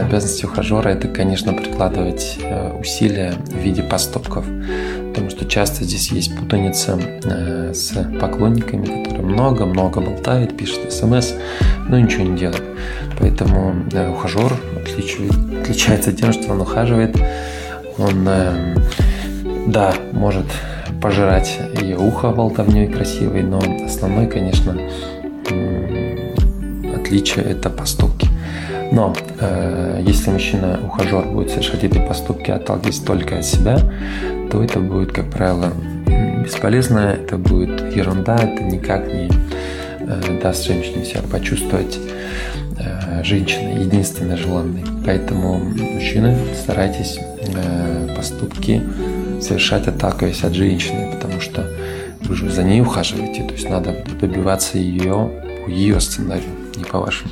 обязанности ухажера – это, конечно, прикладывать э, усилия в виде поступков. Потому что часто здесь есть путаница э, с поклонниками, которые много-много болтают, пишут смс, но ничего не делают. Поэтому ухажер отличается тем, что он ухаживает, он, да, может пожирать ее ухо болтовней красивой, но основной, конечно, отличие это поступки. Но э, если мужчина, ухажер, будет совершать эти поступки, отталкиваясь только от себя, то это будет, как правило, бесполезно, это будет ерунда, это никак не э, даст женщине себя почувствовать э, женщиной, единственной желанной. Поэтому, мужчины, старайтесь э, поступки совершать, отталкиваясь от женщины, потому что вы же за ней ухаживаете, то есть надо добиваться ее ее сценарию, не по вашему.